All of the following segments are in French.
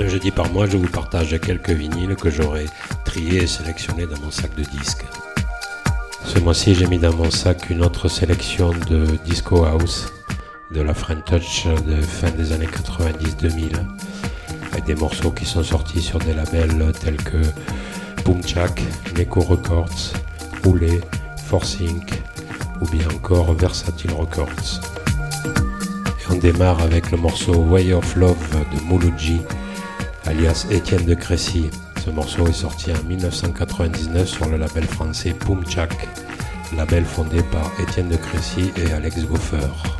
Un jeudi par mois, je vous partage quelques vinyles que j'aurai triés et sélectionnés dans mon sac de disques. Ce mois-ci, j'ai mis dans mon sac une autre sélection de Disco House, de la French Touch de fin des années 90-2000, avec des morceaux qui sont sortis sur des labels tels que Boomchak, Neko Records, Roulé, Force Inc. ou bien encore Versatile Records. Et on démarre avec le morceau Way of Love de Mouloudji, alias Étienne de Crécy. Ce morceau est sorti en 1999 sur le label français Boomchak, label fondé par Étienne de Crécy et Alex Goffer.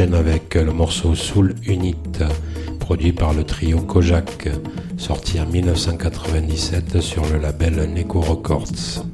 Avec le morceau Soul Unit, produit par le trio Kojak, sorti en 1997 sur le label Neko Records.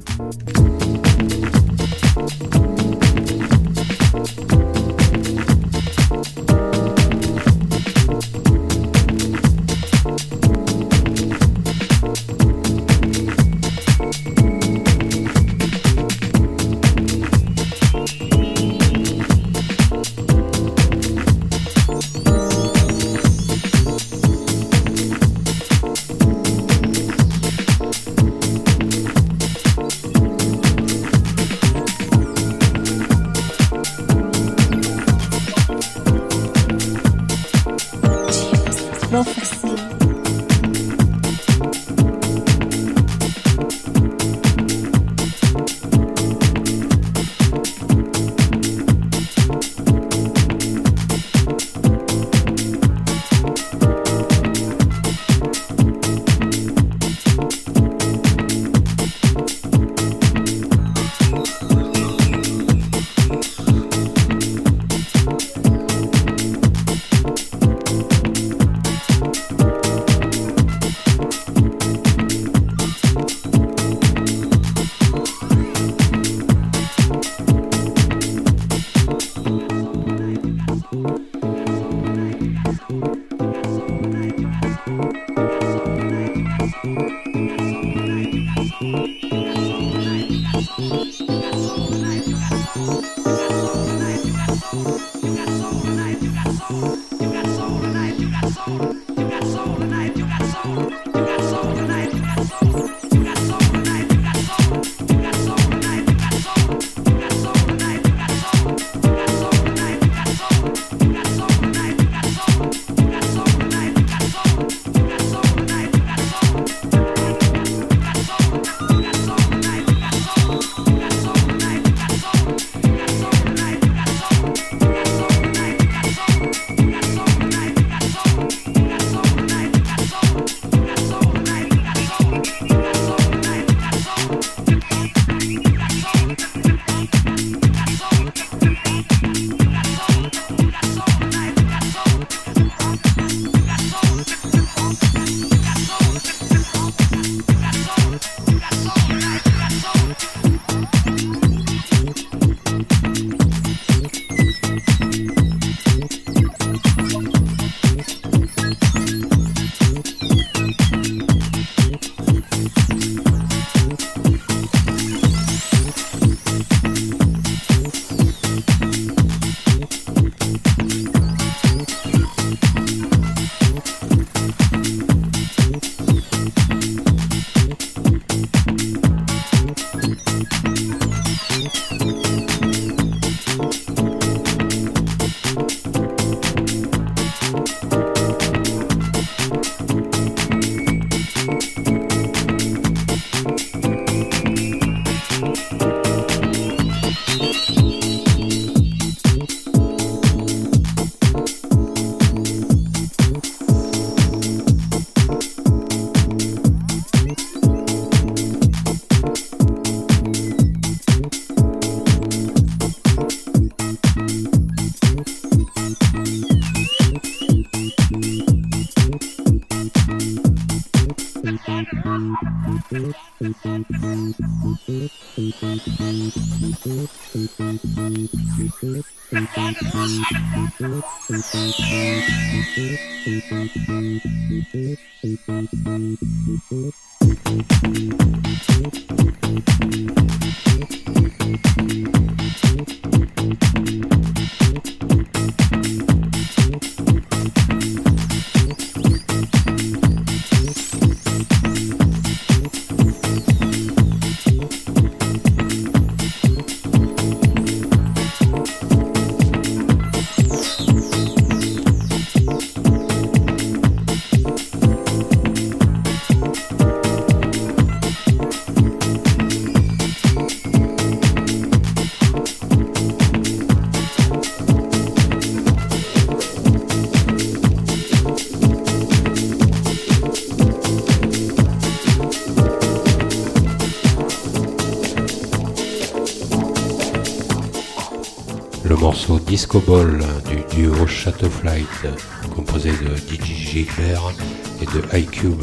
Ball du duo Shadow Flight, composé de DJ Gilbert et de iCube,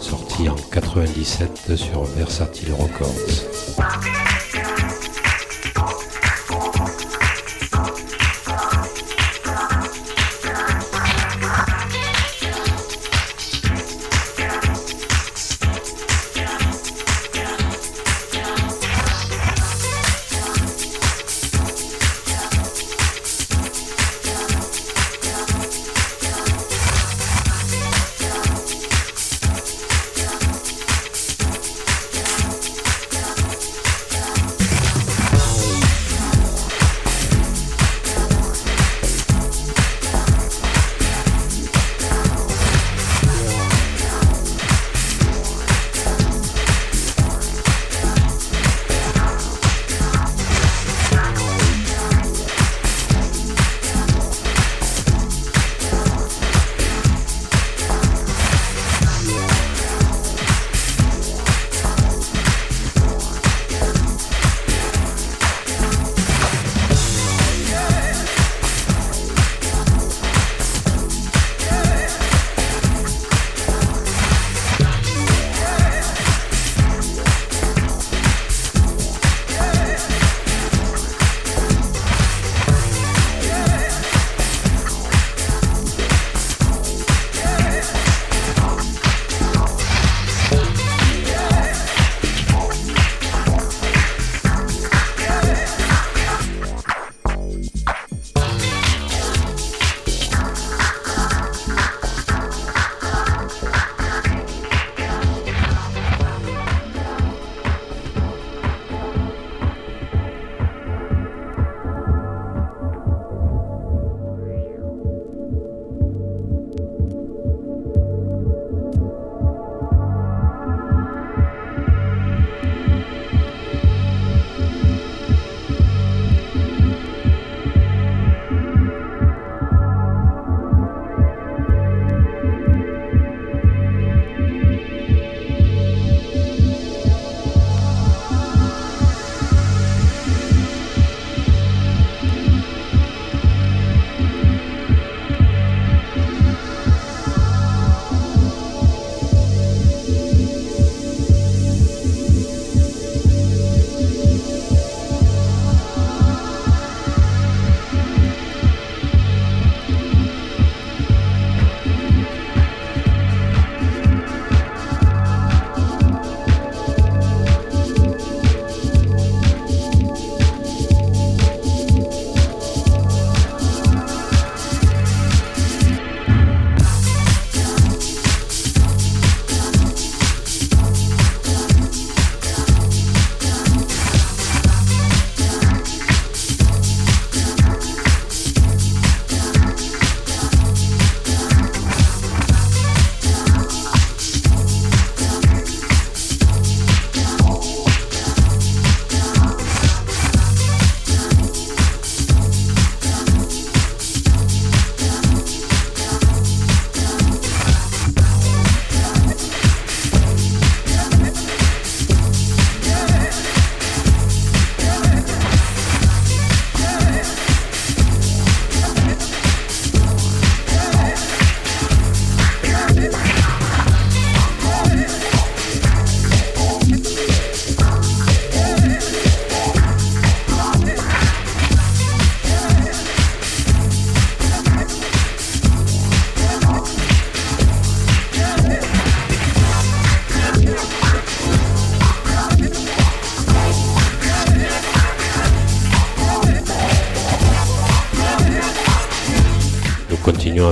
sorti en 97 sur Versatile Records.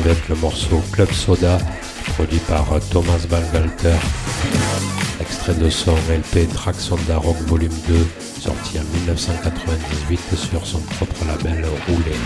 avec le morceau Club Soda, produit par euh, Thomas Van Walter, extrait de son LP Track Sonda Rock Volume 2, sorti en 1998 sur son propre label Roulé.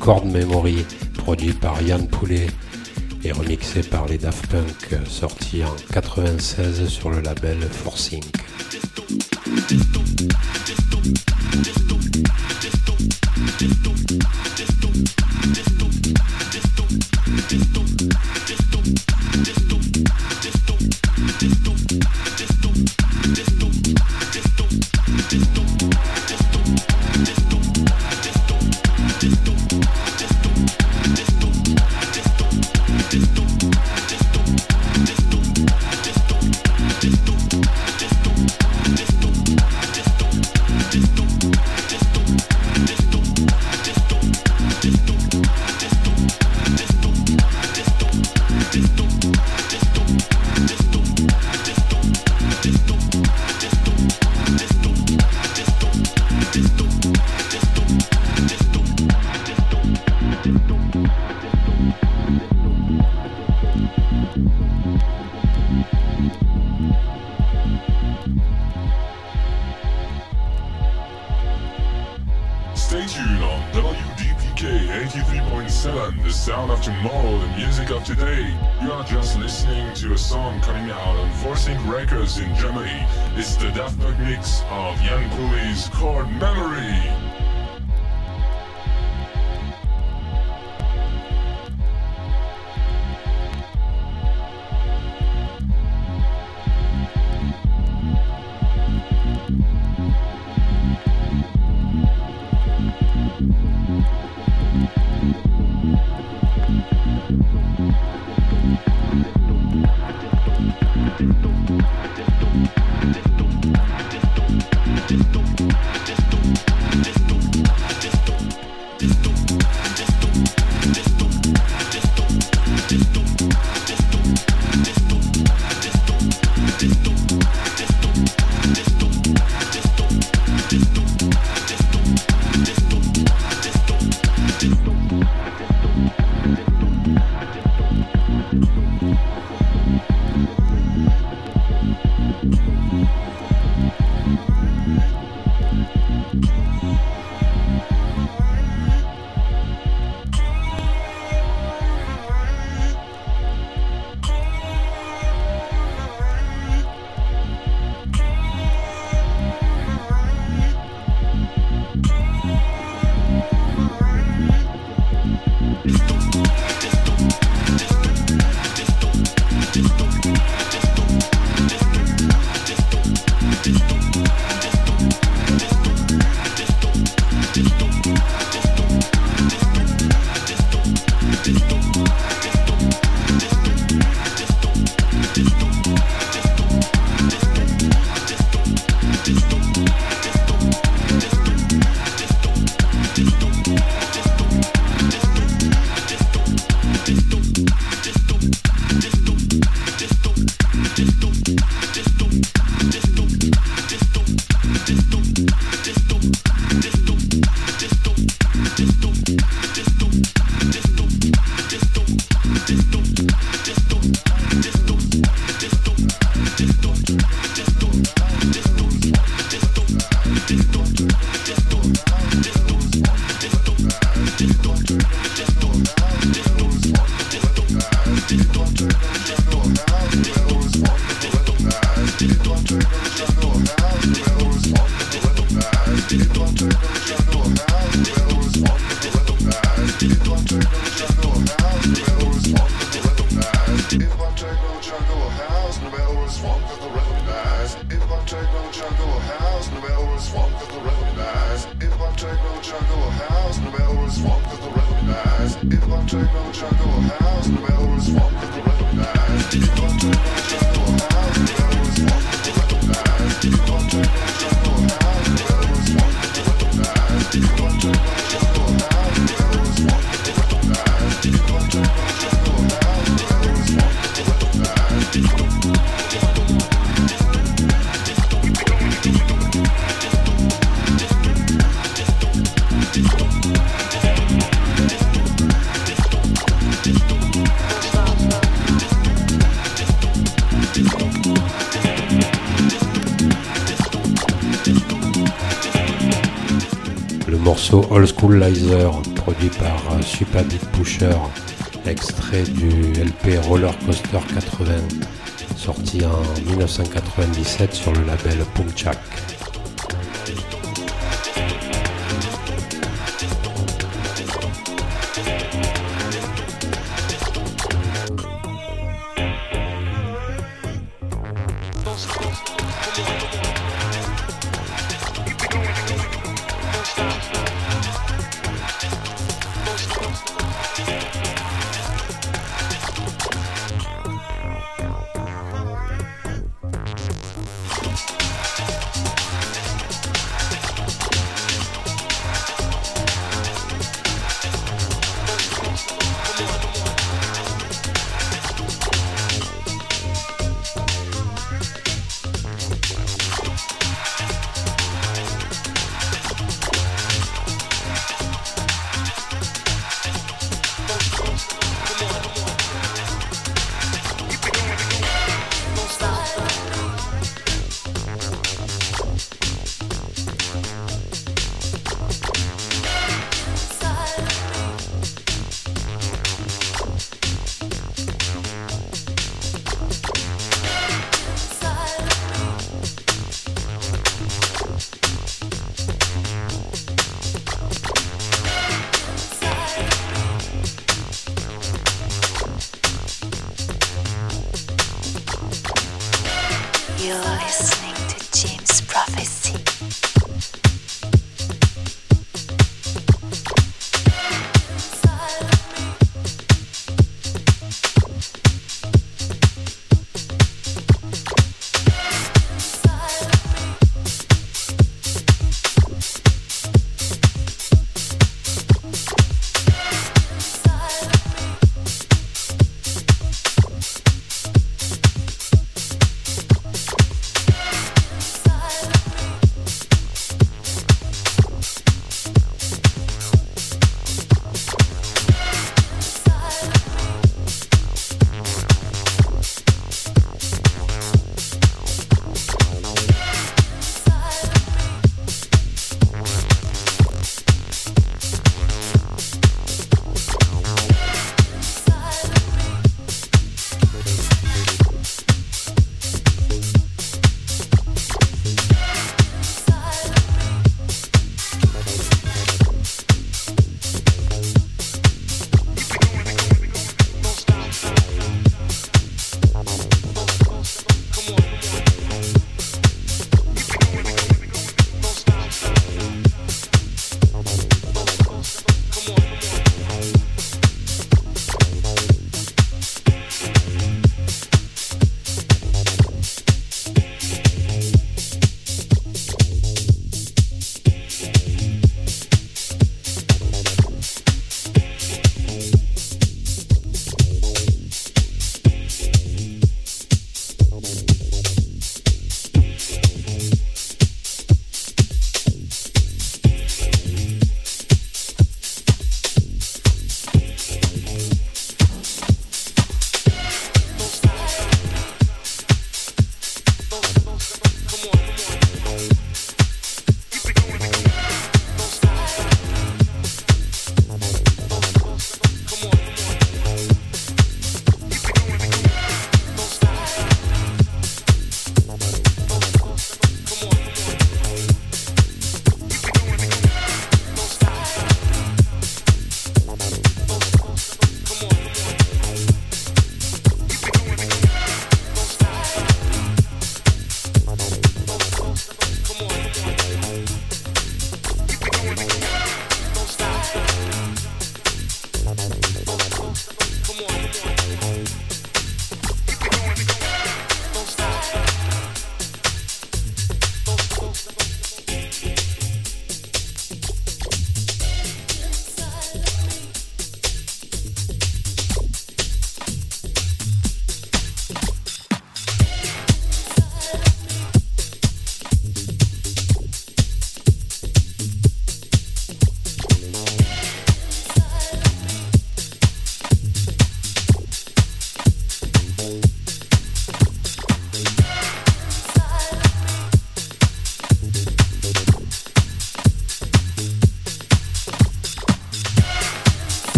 Chord Memory, produit par Yann Poulet et remixé par les Daft Punk, sorti en 96 sur le label Forcing. Old School Lizer, produit par euh, Super Beat Pusher, extrait du LP Roller Coaster 80, sorti en 1997 sur le label Pumchak.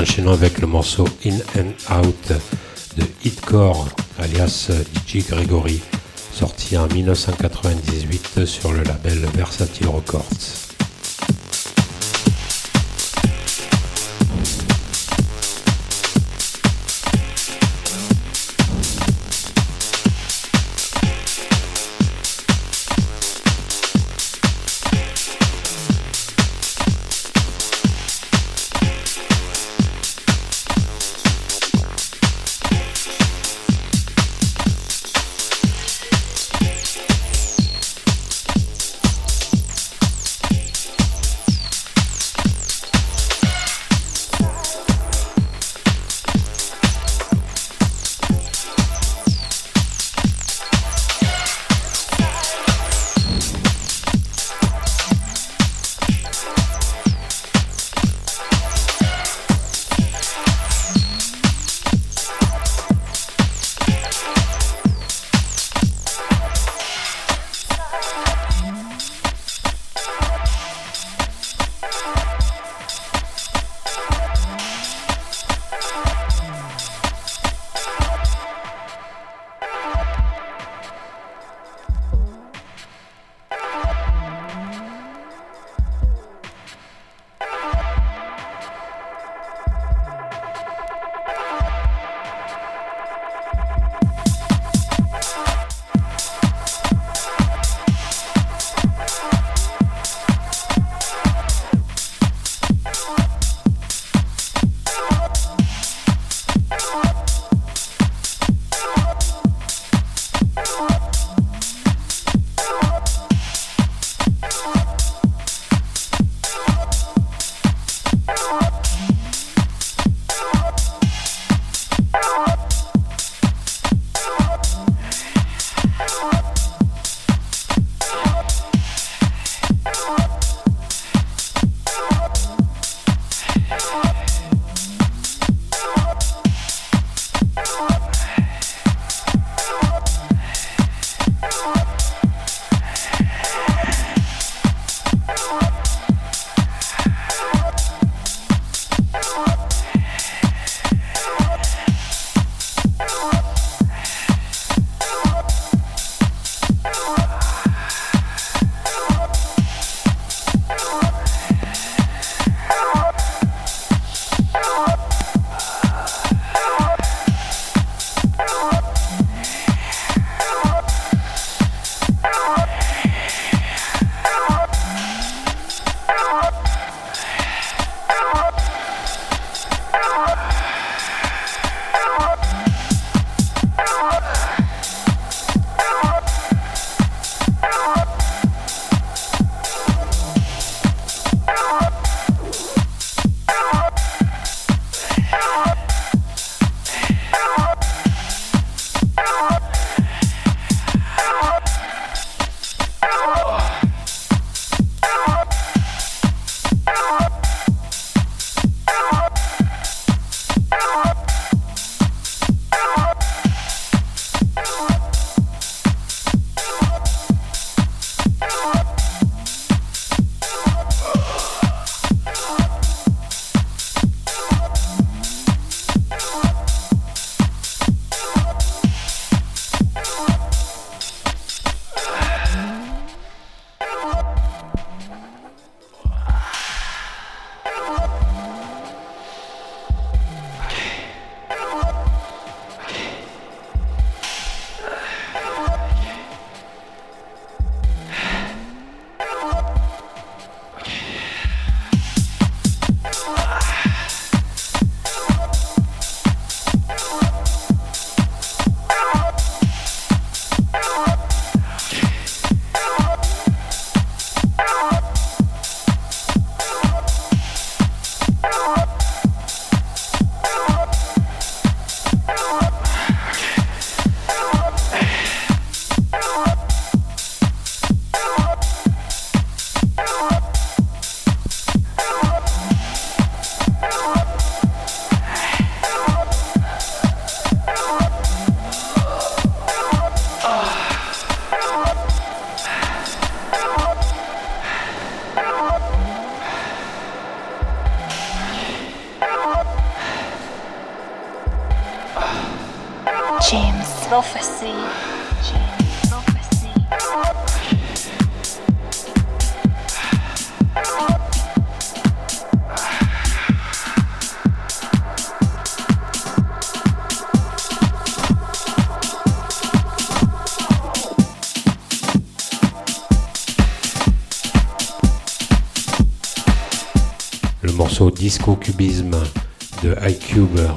Enchaînons avec le morceau In and Out de Hitcore, alias DJ Gregory, sorti en 1998 sur le label Versatile Records.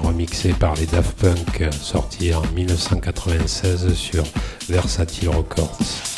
Remixé par les Daft Punk sorti en 1996 sur Versatile Records.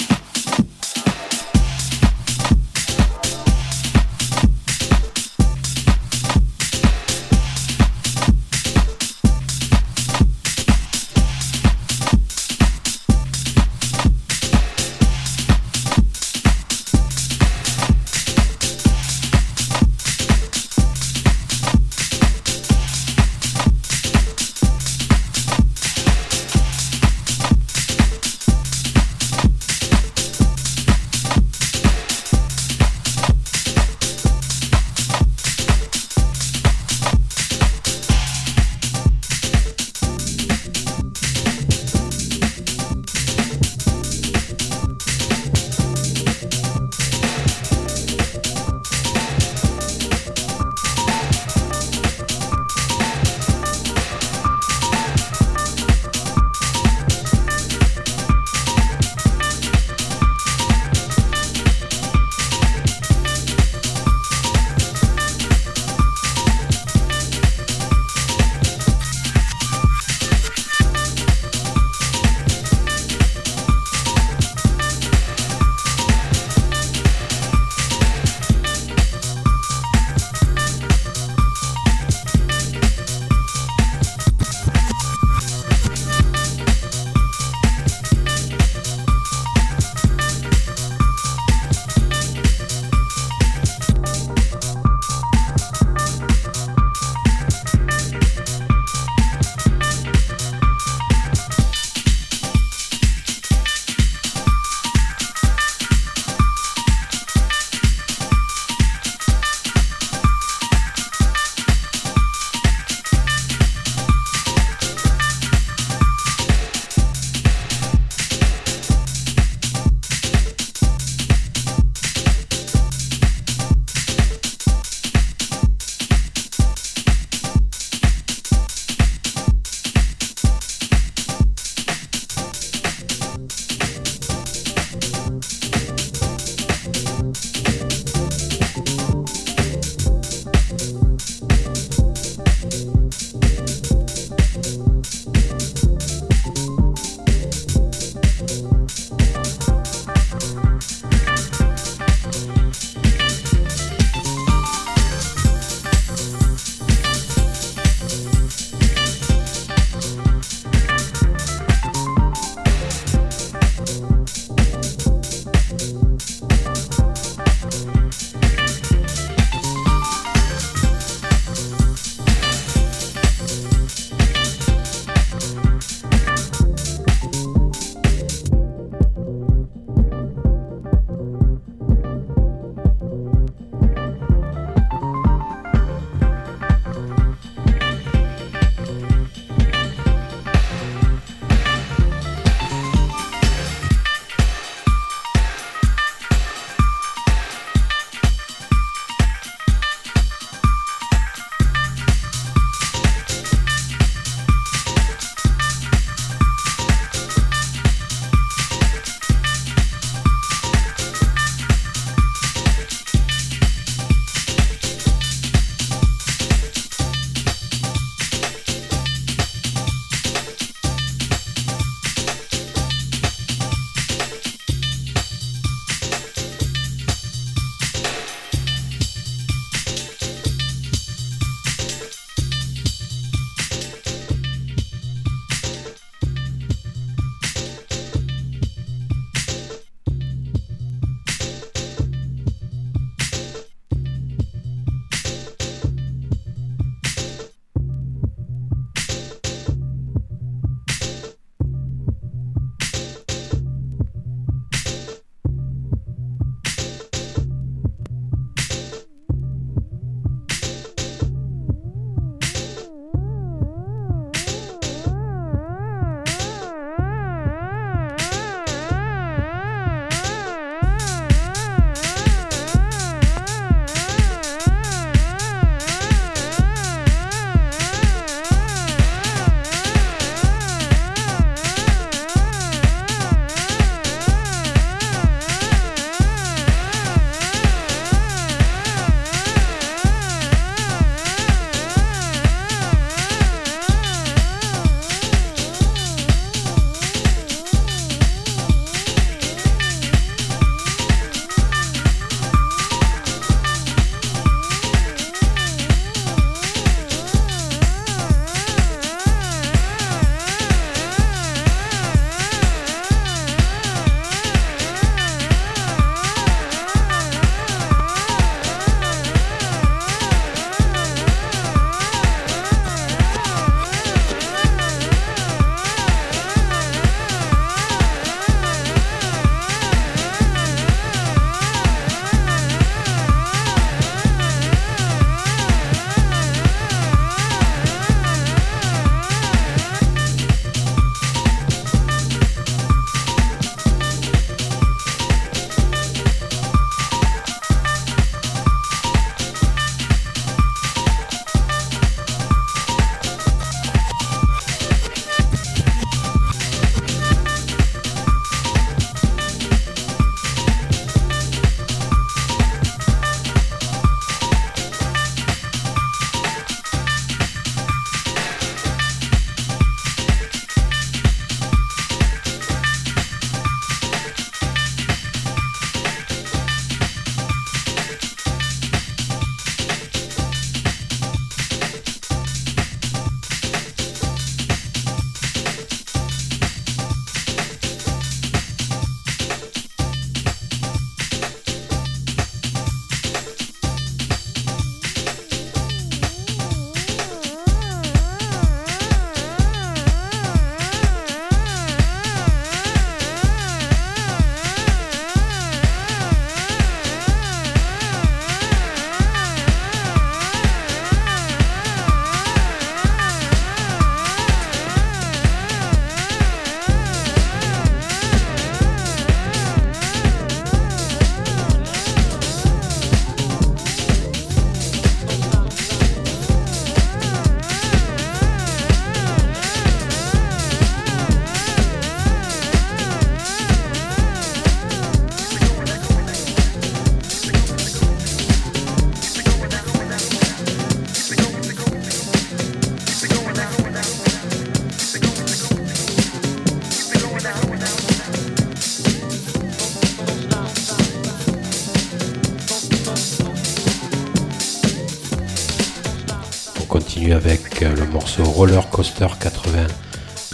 morceau Roller Coaster 80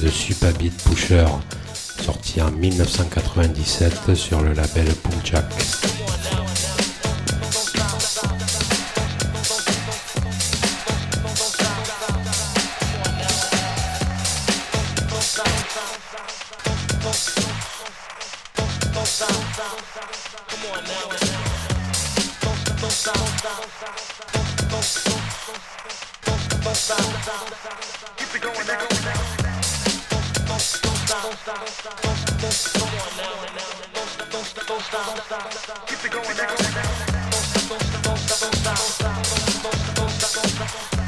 de Supabit Pusher, sorti en 1997 sur le label Punchak. Keep it going now.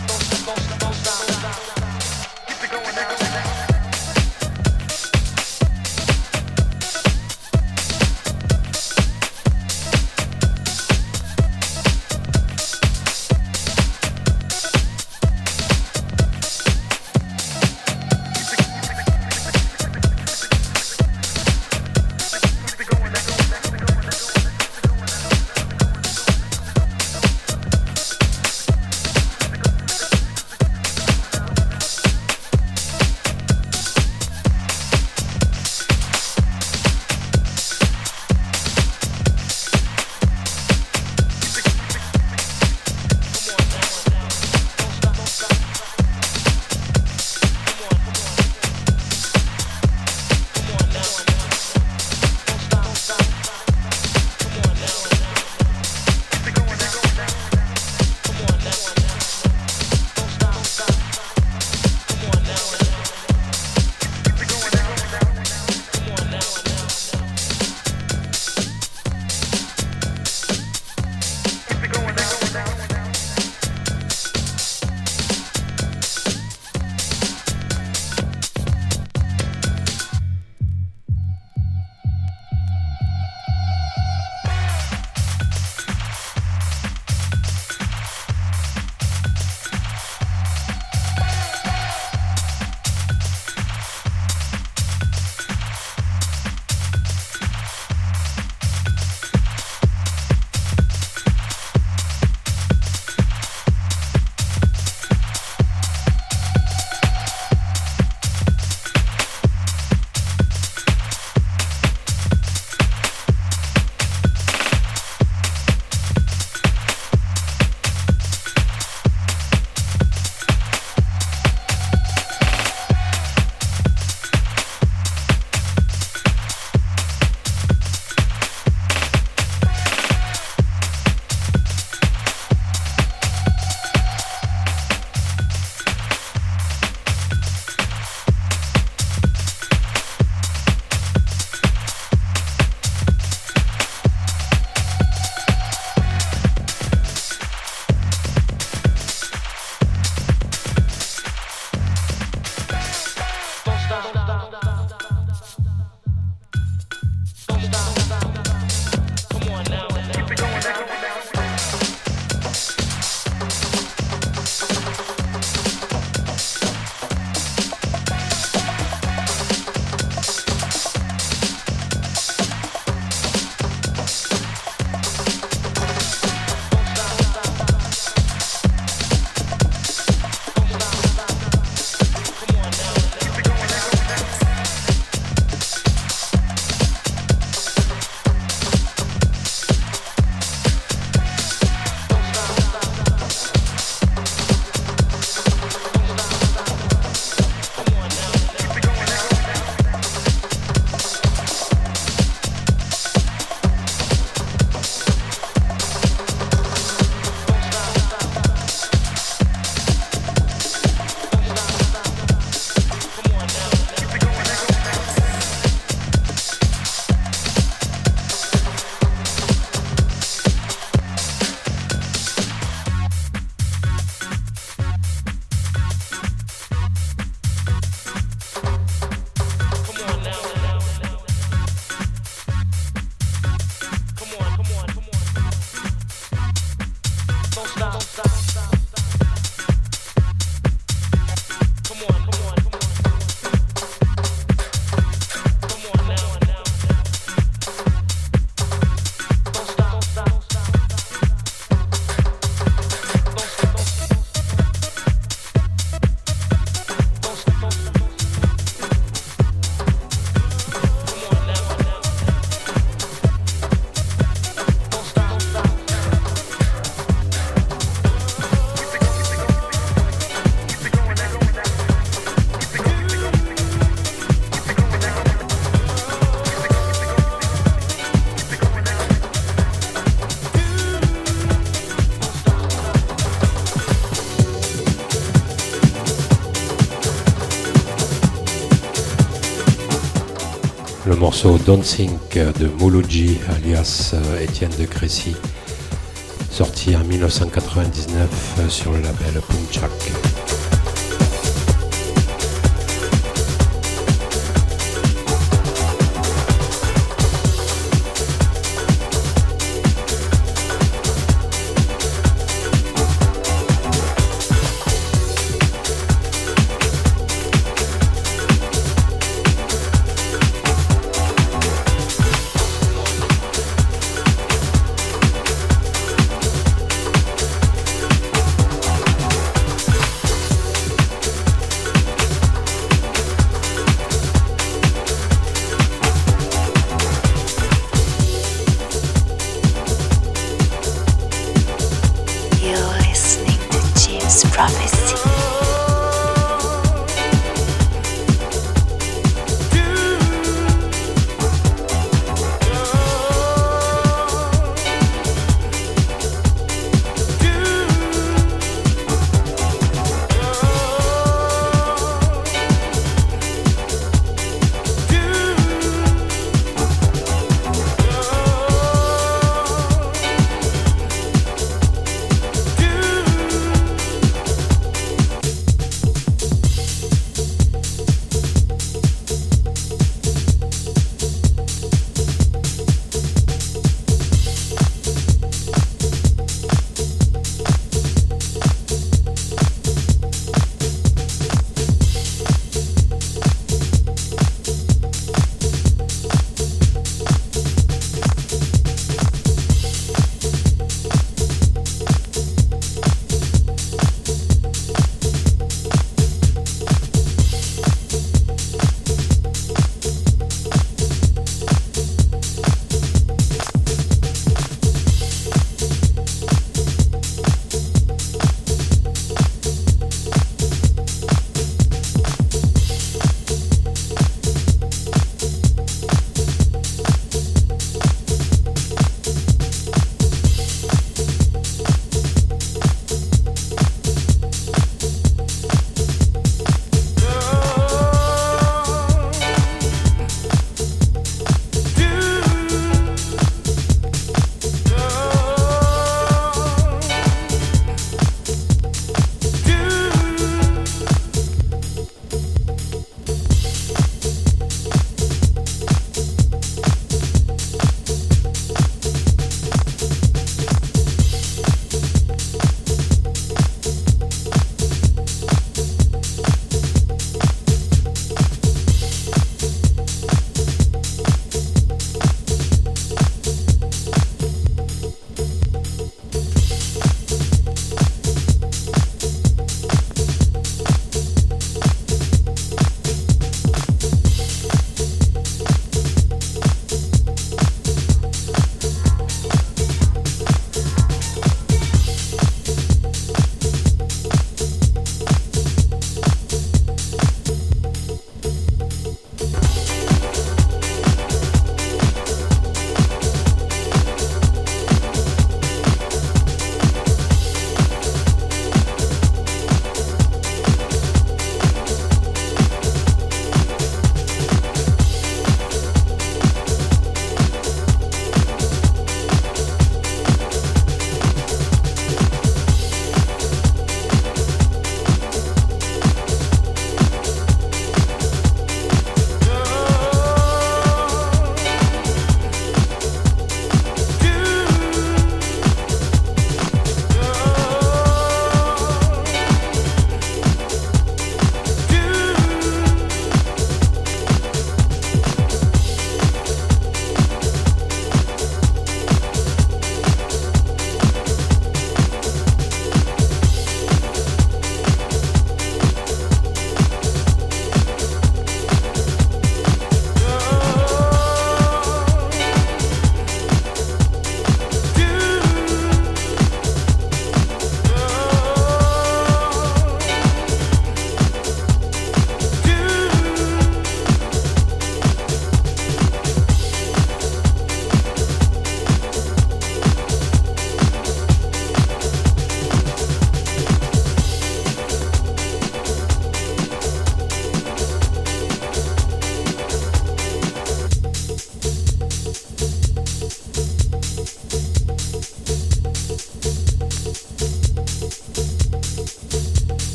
Morceau Don't Think de Mouloudji alias euh, Étienne de Crécy, sorti en 1999 euh, sur le label Punchak.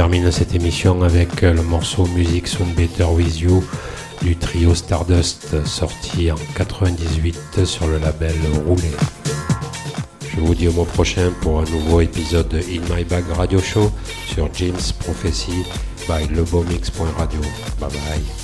Termine cette émission avec le morceau Music Sound Better With You du trio Stardust sorti en 98 sur le label Roulé. Je vous dis au mois prochain pour un nouveau épisode de In My Bag Radio Show sur James Prophecy by lebomix.radio. Bye bye.